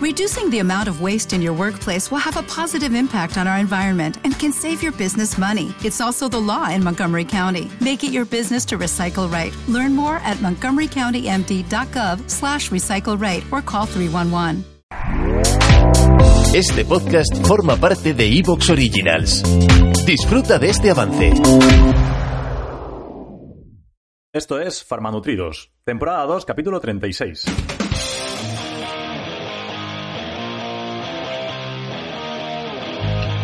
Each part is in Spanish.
Reducing the amount of waste in your workplace will have a positive impact on our environment and can save your business money. It's also the law in Montgomery County. Make it your business to recycle right. Learn more at montgomerycountymd.gov slash recycle right or call 311. Este podcast forma parte de Evox Originals. Disfruta de este avance. Esto es Farmanutridos, temporada 2, capítulo 36.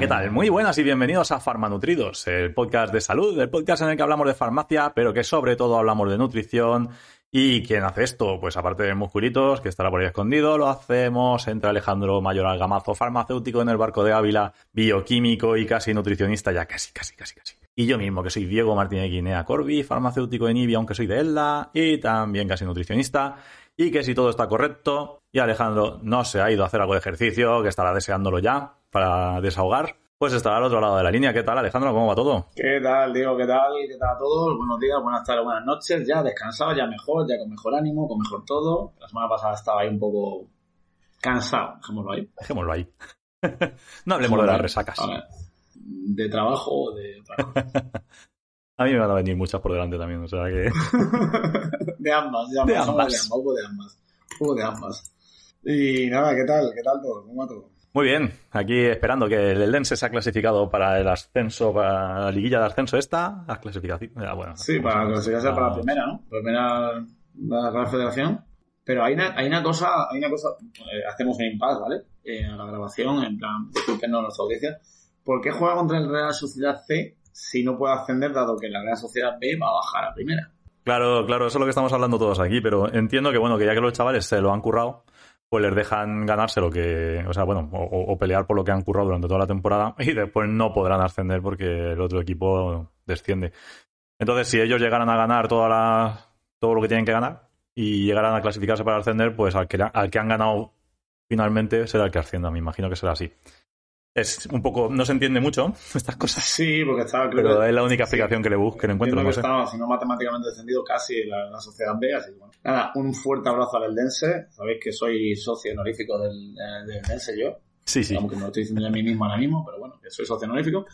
¿qué tal? Muy buenas y bienvenidos a Farmanutridos, el podcast de salud, el podcast en el que hablamos de farmacia, pero que sobre todo hablamos de nutrición. ¿Y quién hace esto? Pues aparte de Musculitos, que estará por ahí escondido, lo hacemos entre Alejandro Mayor Algamazo, farmacéutico en el barco de Ávila, bioquímico y casi nutricionista, ya casi, casi, casi, casi. Y yo mismo, que soy Diego Martínez Guinea Corbi, farmacéutico en IBI, aunque soy de ELDA, y también casi nutricionista. Y que si todo está correcto, y Alejandro no se ha ido a hacer algo de ejercicio, que estará deseándolo ya, para desahogar, pues estará al otro lado de la línea. ¿Qué tal, Alejandro? ¿Cómo va todo? ¿Qué tal, Diego? ¿Qué tal? ¿Qué tal a todos? Buenos días, buenas tardes, buenas noches. Ya descansado, ya mejor, ya con mejor ánimo, con mejor todo. La semana pasada estaba ahí un poco cansado, dejémoslo ahí. Dejémoslo ahí. no hablemos de las resacas. A ver, de trabajo o de otra cosa. A mí me van a venir muchas por delante también, o sea que... de ambas, de ambas. De ambas. De ambas, de ambas. De ambas. Y nada, ¿qué tal? ¿Qué tal todo? ¿Cómo va todo? Muy bien, aquí esperando que el Eldense se ha clasificado para el ascenso, para la liguilla de ascenso esta, la clasificación. ah, bueno, Sí, para clasificarse para la primera, ¿no? Primera la Real Federación. Pero hay una, hay una cosa, hay una cosa, eh, hacemos un impasse, ¿vale? Eh, a la grabación, en plan, disculpenos nuestra audiencia. ¿Por qué juega contra el Real Sociedad C si no puede ascender, dado que la Real Sociedad B va a bajar a primera? Claro, claro, eso es lo que estamos hablando todos aquí, pero entiendo que bueno, que ya que los chavales se lo han currado, pues les dejan ganarse lo que, o sea, bueno, o, pelear por lo que han currado durante toda la temporada y después no podrán ascender porque el otro equipo desciende. Entonces, si ellos llegaran a ganar toda la, todo lo que tienen que ganar y llegaran a clasificarse para ascender, pues al que, al que han ganado finalmente será el que ascienda. Me imagino que será así. Es un poco, no se entiende mucho estas cosas, Sí, porque estaba, creo pero que- es la única explicación que le busco, que le encuentro, no que sé. estaba, si no matemáticamente descendido, casi la, la sociedad B, así que bueno. Nada, un fuerte abrazo al Eldense. Sabéis que soy socio honorífico del, eh, del Eldense yo. Sí, sí. Aunque me lo estoy diciendo yo a mí mismo ahora mismo, pero bueno, que soy socio honorífico.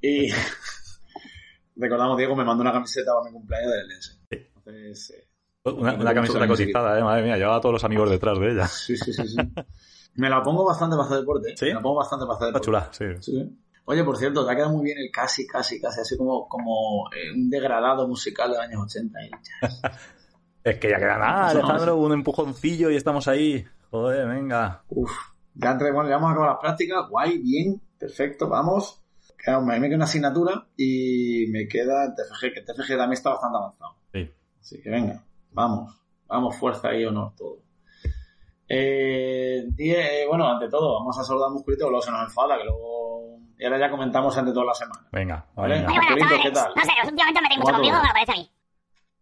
Y recordamos, Diego me mandó una camiseta para mi cumpleaños del Eldense. Entonces, eh, Una, camiseta cotizada, eh, madre mía, llevaba a todos los amigos detrás de ella. sí, sí, sí, sí. me la pongo bastante para hacer deporte. ¿eh? ¿Sí? Me la pongo bastante para hacer Está deporte. chula, sí. Oye, por cierto, te ha quedado muy bien el casi, casi, casi, así como, como eh, un degradado musical de los años 80. y ya. Es que ya queda nada, Alejandro, un empujoncillo y estamos ahí. Joder, venga. Uf, ya entre, bueno, ya vamos a acabar las prácticas, guay, bien, perfecto, vamos. Queda- me me queda una asignatura y me queda el TFG, que el TFG también está bastante avanzado. Sí. Así que venga, vamos, vamos, fuerza y honor todo. Eh, die- eh, bueno, ante todo, vamos a saludar a Musculito, luego se nos enfada, que luego... Y ahora ya comentamos ante toda la semana. Venga, Vale. venga. Musculito. ¿qué tal? No sé, últimamente metéis mucho ¿Cómo conmigo, me parece a mí.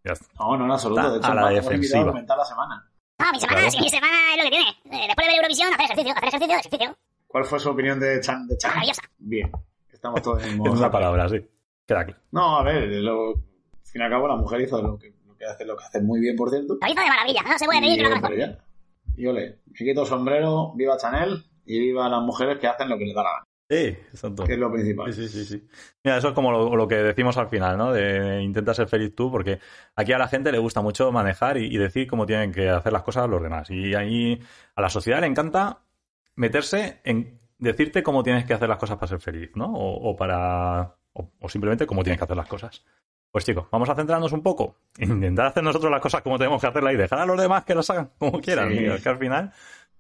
Ya está. No, no en absoluto, de hecho, a la defensiva. a comentar la semana. No, mi semana, Claro. si mi semana es lo que tiene. Eh, después de ver Eurovisión, hacer ejercicio, hacer ejercicio, ejercicio. ¿Cuál fue su opinión de Chan? De Chan? Maravillosa. Bien, estamos todos en el mismo una palabra, sí. Queda claro. No, a ver, lo, al fin y al cabo la mujer hizo lo que, que hace, lo que hace muy bien, por cierto. Lo hizo de maravilla, no se puede pedir Y, que lo haga hombre, mejor. ya. Y ole, me quito sombrero, viva Chanel y viva las mujeres que hacen lo que les da la gana, Sí, exacto. que es lo principal. Sí, sí, sí, sí. Mira, eso es como lo, lo que decimos al final, ¿no? De intenta ser feliz tú, porque aquí a la gente le gusta mucho manejar y, y decir cómo tienen que hacer las cosas los demás. Y ahí a la sociedad le encanta meterse en decirte cómo tienes que hacer las cosas para ser feliz, ¿no? O, o para. O, o simplemente cómo tienes que hacer las cosas. Pues chicos, vamos a centrarnos un poco. Intentar hacer nosotros las cosas como tenemos que hacerlas y dejar a los demás que las hagan como quieran. Sí. Que al final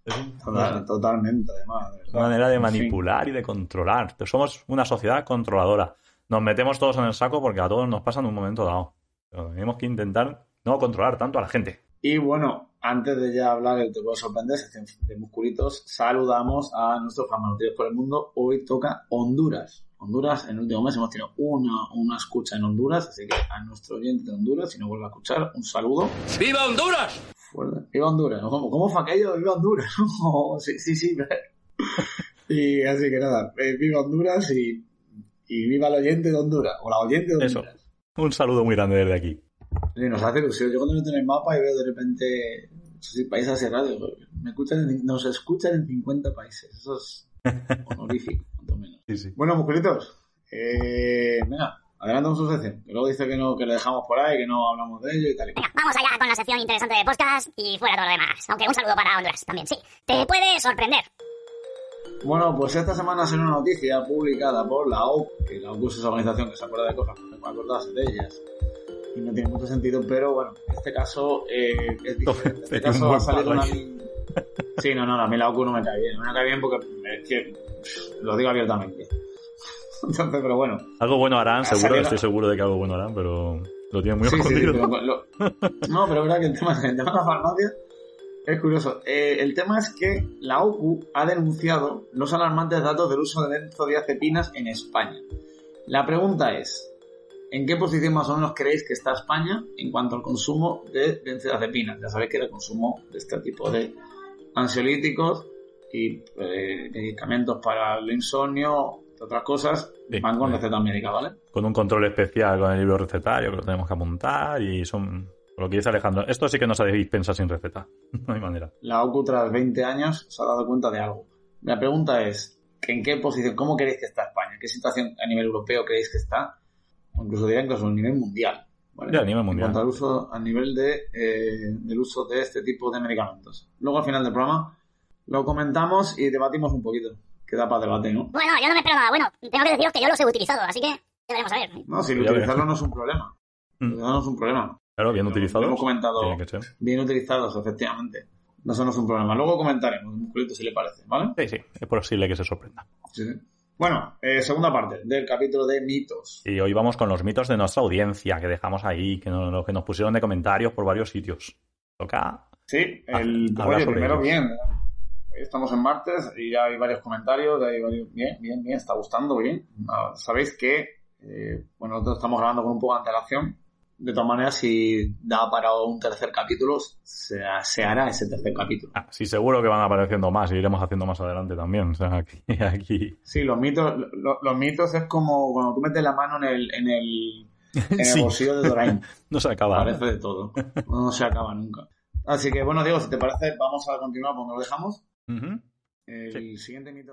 es totalmente, además. de una manera de manipular y de controlar. Pero somos una sociedad controladora. Nos metemos todos en el saco porque a todos nos pasa en un momento dado. Pero tenemos que intentar no controlar tanto a la gente. Y bueno, antes de ya hablar del Te puedo sorprender, de musculitos, saludamos a nuestros farmacéuticos por el mundo. Hoy toca Honduras. Honduras, en el último mes hemos tenido una, una escucha en Honduras, así que a nuestro oyente de Honduras, si no vuelve a escuchar, un saludo. ¡Viva Honduras! Fuerte. Viva Honduras. ¿Cómo, cómo fue aquello? Viva Honduras. sí, sí, sí. y así que nada, eh, viva Honduras y Y viva el oyente de Honduras, o la oyente de Eso. Honduras. Un saludo muy grande desde aquí. Sí, nos hace ilusión. Yo cuando meto en el mapa y veo de repente asiáticos, digo, me escuchan nos escuchan en 50 países. Eso es honorífico, cuanto menos. Sí, sí. Bueno, musculitos, eh, venga, adelantamos su sección. Que luego dice que no, que lo dejamos por ahí, que no hablamos de ello y tal y vamos allá con la sección interesante de podcast y fuera todo lo demás. Aunque un saludo para Honduras también, sí. Te puede sorprender. Bueno, pues esta semana salió una noticia publicada por la OCU, que la OCU es esa organización que se acuerda de cosas, no acordarse de ellas. Y no tiene mucho sentido, pero bueno, en este caso eh, es diferente. En este caso ha salido una... Sí, no, no, a mí la OCU no me cae bien. No me cae bien porque es que lo digo abiertamente. Entonces, pero bueno. Algo bueno harán, Ha seguro, estoy seguro de que algo bueno harán, pero lo tienen muy Sí, sí, sí, escondido. pero lo- No, pero es verdad que el tema, el tema de la farmacia es curioso. Eh, el tema es que la OCU ha denunciado los alarmantes datos del uso de benzodiazepinas en España. La pregunta es, ¿en qué posición más o menos creéis que está España en cuanto al consumo de benzodiazepinas? Ya sabéis que el consumo de este tipo de ansiolíticos y eh, medicamentos para el insomnio, entre otras cosas, Sí, van con receta médica, ¿vale? Con un control especial con el libro recetario que lo tenemos que apuntar y son... Lo que dice Alejandro, esto sí que no se dispensa sin receta. No hay manera. la OCU tras 20 años se ha dado cuenta de algo. La pregunta es, ¿en qué posición, cómo creéis que está España? ¿En qué situación a nivel europeo creéis que está? O incluso diría incluso a nivel mundial. ¿Vale? A nivel mundial. En cuanto al uso, a nivel de, eh, del uso de este tipo de medicamentos. Luego al final del programa lo comentamos y debatimos un poquito. Que da para debate, ¿no? Bueno, yo no me espero nada bueno. Tengo que deciros que yo los he utilizado, así que ya veremos a ver. No, si utilizarlo no es un problema. Mm. Utilizarlo no es un problema. Claro, bien utilizados. lo hemos comentado. tiene que ser. Bien utilizados, efectivamente. No eso no es un problema. Luego comentaremos, musculito, si le parece, ¿vale? Sí, sí, es posible que se sorprenda. Sí, sí. Bueno, eh, segunda parte del capítulo de mitos. Y hoy vamos con los mitos de nuestra audiencia que dejamos ahí, que nos, lo que nos pusieron de comentarios por varios sitios. Toca. Sí, el oye, primero ellos. bien. Hoy estamos en martes y ya hay varios comentarios. Hay varios, bien, bien, bien, está gustando, bien. Ah, Sabéis que, eh, bueno, nosotros estamos grabando con un poco de antelación. De todas maneras, si da para un tercer capítulo, se, se hará ese tercer capítulo. Ah, sí, seguro que van apareciendo más y iremos haciendo más adelante también. O sea, aquí, aquí. Sí, los mitos, lo- los mitos es como cuando tú metes la mano en el, en el, en el Sí. bolsillo de Doraemon. No se acaba. Parece de todo. No se acaba nunca. Así que, bueno, Diego, si te parece, vamos a continuar cuando lo dejamos. El siguiente mito